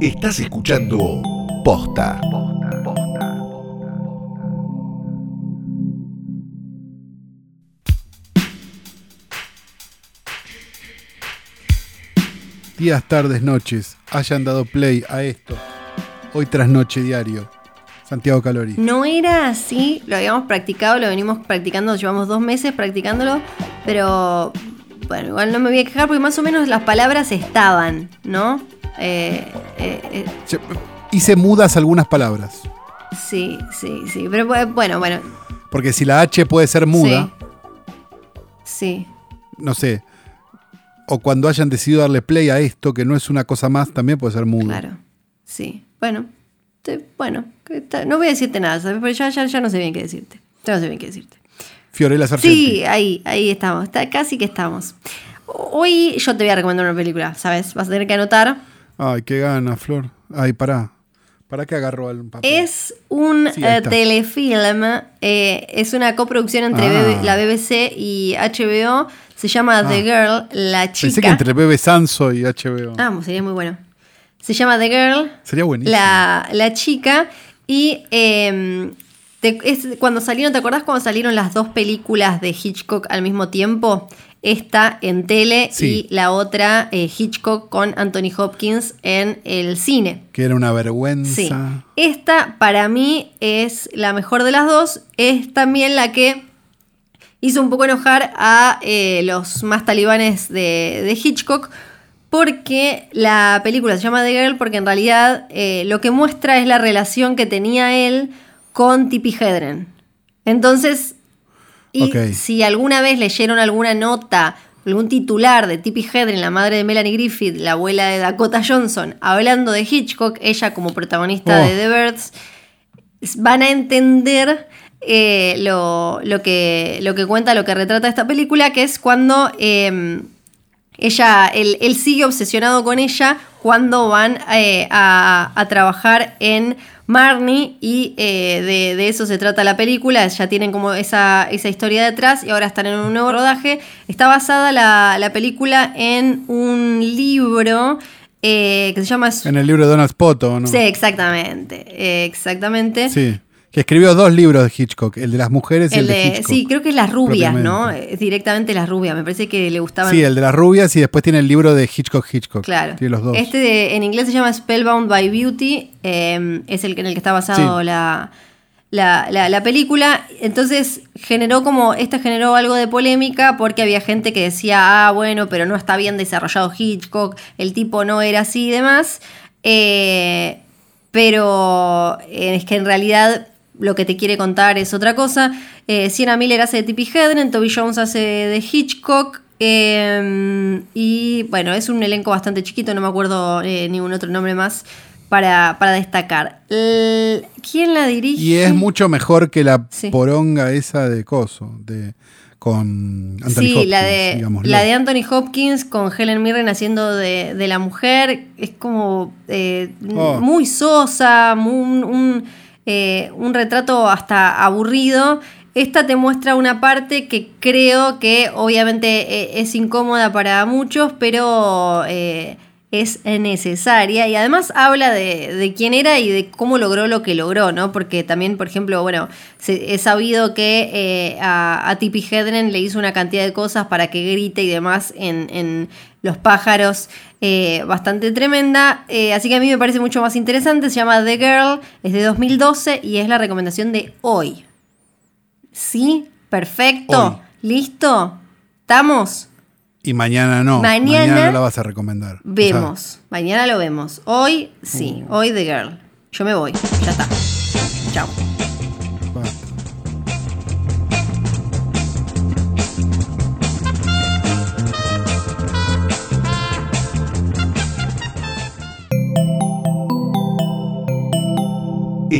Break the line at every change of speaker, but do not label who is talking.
Estás escuchando Posta.
Días, tardes, noches, hayan dado play a esto. Hoy tras noche diario. Santiago Calori.
No era así, lo habíamos practicado, lo venimos practicando, llevamos dos meses practicándolo, pero bueno, igual no me voy a quejar porque más o menos las palabras estaban, ¿no? Eh, eh, eh,
Hice mudas algunas palabras.
sí, sí, sí, pero bu- bueno, bueno,
Porque si la H puede ser muda,
sí.
no sé. O cuando hayan decidido darle play a esto, que no es una cosa más, también puede ser muda.
Claro, sí. Bueno, te- bueno, no voy a decirte nada, ¿sabes? Porque ya, ya, ya no sé bien qué decirte. Ya no sé bien qué decirte.
Fiorella Sargenti.
Sí, ahí, ahí estamos, está, casi que estamos. Hoy yo te voy a recomendar una película, ¿sabes? Vas a tener que anotar.
Ay, qué gana, Flor. Ay, pará. ¿Para qué agarró al papel?
Es un
Sí,
eh, telefilm, eh, es una coproducción entre
Ah.
La BBC y HBO. Se llama The Girl, la chica.
Pensé que entre Bebe Sanso y HBO.
Ah, sería muy bueno. Se llama The Girl,
Sería buenísimo.
la, la chica. Y eh, te- es, cuando salieron, ¿te acordás cuando salieron las dos películas de Hitchcock al mismo tiempo? Esta en tele
Sí.
y la otra eh, Hitchcock con Anthony Hopkins en el cine.
Que era una vergüenza.
Sí. Esta para mí es la mejor de las dos. Es también la que hizo un poco enojar a eh, los más talibanes de, de Hitchcock. Porque la película se llama The Girl porque en realidad eh, lo que muestra es la relación que tenía él con Tippi Hedren. Entonces, y si alguna vez leyeron alguna nota, algún titular de Tippi Hedren, la madre de Melanie Griffith, la abuela de Dakota Johnson, hablando de Hitchcock, ella como protagonista
Oh.
de The Birds, van a entender eh, lo, lo que, lo que cuenta, lo que retrata esta película, que es cuando eh, ella, él, él sigue obsesionado con ella cuando van eh, a, a trabajar en Marnie y eh, de, de eso se trata la película, ya tienen como esa, esa historia detrás y ahora están en un nuevo rodaje. Está basada la, la película en un libro eh, que se llama...
En el libro de Donald Spoto, ¿no?
Sí, exactamente, exactamente.
Sí. Que escribió dos libros de Hitchcock, el de las mujeres y el,
El
de, Hitchcock.
sí, creo que es Las Rubias, ¿no? Es directamente Las Rubias. Me parece que le gustaban.
Sí, el de las rubias y después tiene el libro de Hitchcock Hitchcock.
Claro.
Tiene los dos.
Este de- en inglés se llama Spellbound by Beauty. eh, es el en el que está basado
Sí.
la, la, la- la película. Entonces generó como. Esta generó algo de polémica porque había gente que decía, ah, bueno, pero no está bien desarrollado Hitchcock, el tipo no era así y demás. Eh, pero eh, es que en realidad lo que te quiere contar es otra cosa. Eh, Sienna Miller hace de Tippi Hedren, Toby Jones hace de Hitchcock. eh, y bueno, es un elenco bastante chiquito, no me acuerdo eh, ningún otro nombre más para, para destacar. ¿Quién la dirige?
Y es mucho mejor que la
Sí.
poronga esa de Coso, de con Anthony
sí,
Hopkins,
la de, la de Anthony Hopkins con Helen Mirren haciendo de, de la mujer. Es como eh,
Oh.
muy sosa, muy- un, un, eh, un retrato hasta aburrido. Esta te muestra una parte que creo que obviamente eh, es incómoda para muchos, pero eh, es necesaria. Y además habla de, de quién era y de cómo logró lo que logró, ¿no? Porque también, por ejemplo, bueno, se- he sabido que eh, a, a Hedren le hizo una cantidad de cosas para que grite y demás en, en Los pájaros, eh, bastante tremenda. Eh, así que a mí me parece mucho más interesante. Se llama The Girl, es de 2012 y es la recomendación de hoy. ¿Sí? Perfecto.
Hoy.
¿Listo? ¿Estamos?
Y mañana no.
Mañana
no la vas a recomendar. O sea,
Vemos. Mañana lo vemos. Hoy, sí.
Uh.
Hoy The Girl. Yo me voy. Ya está. Chao.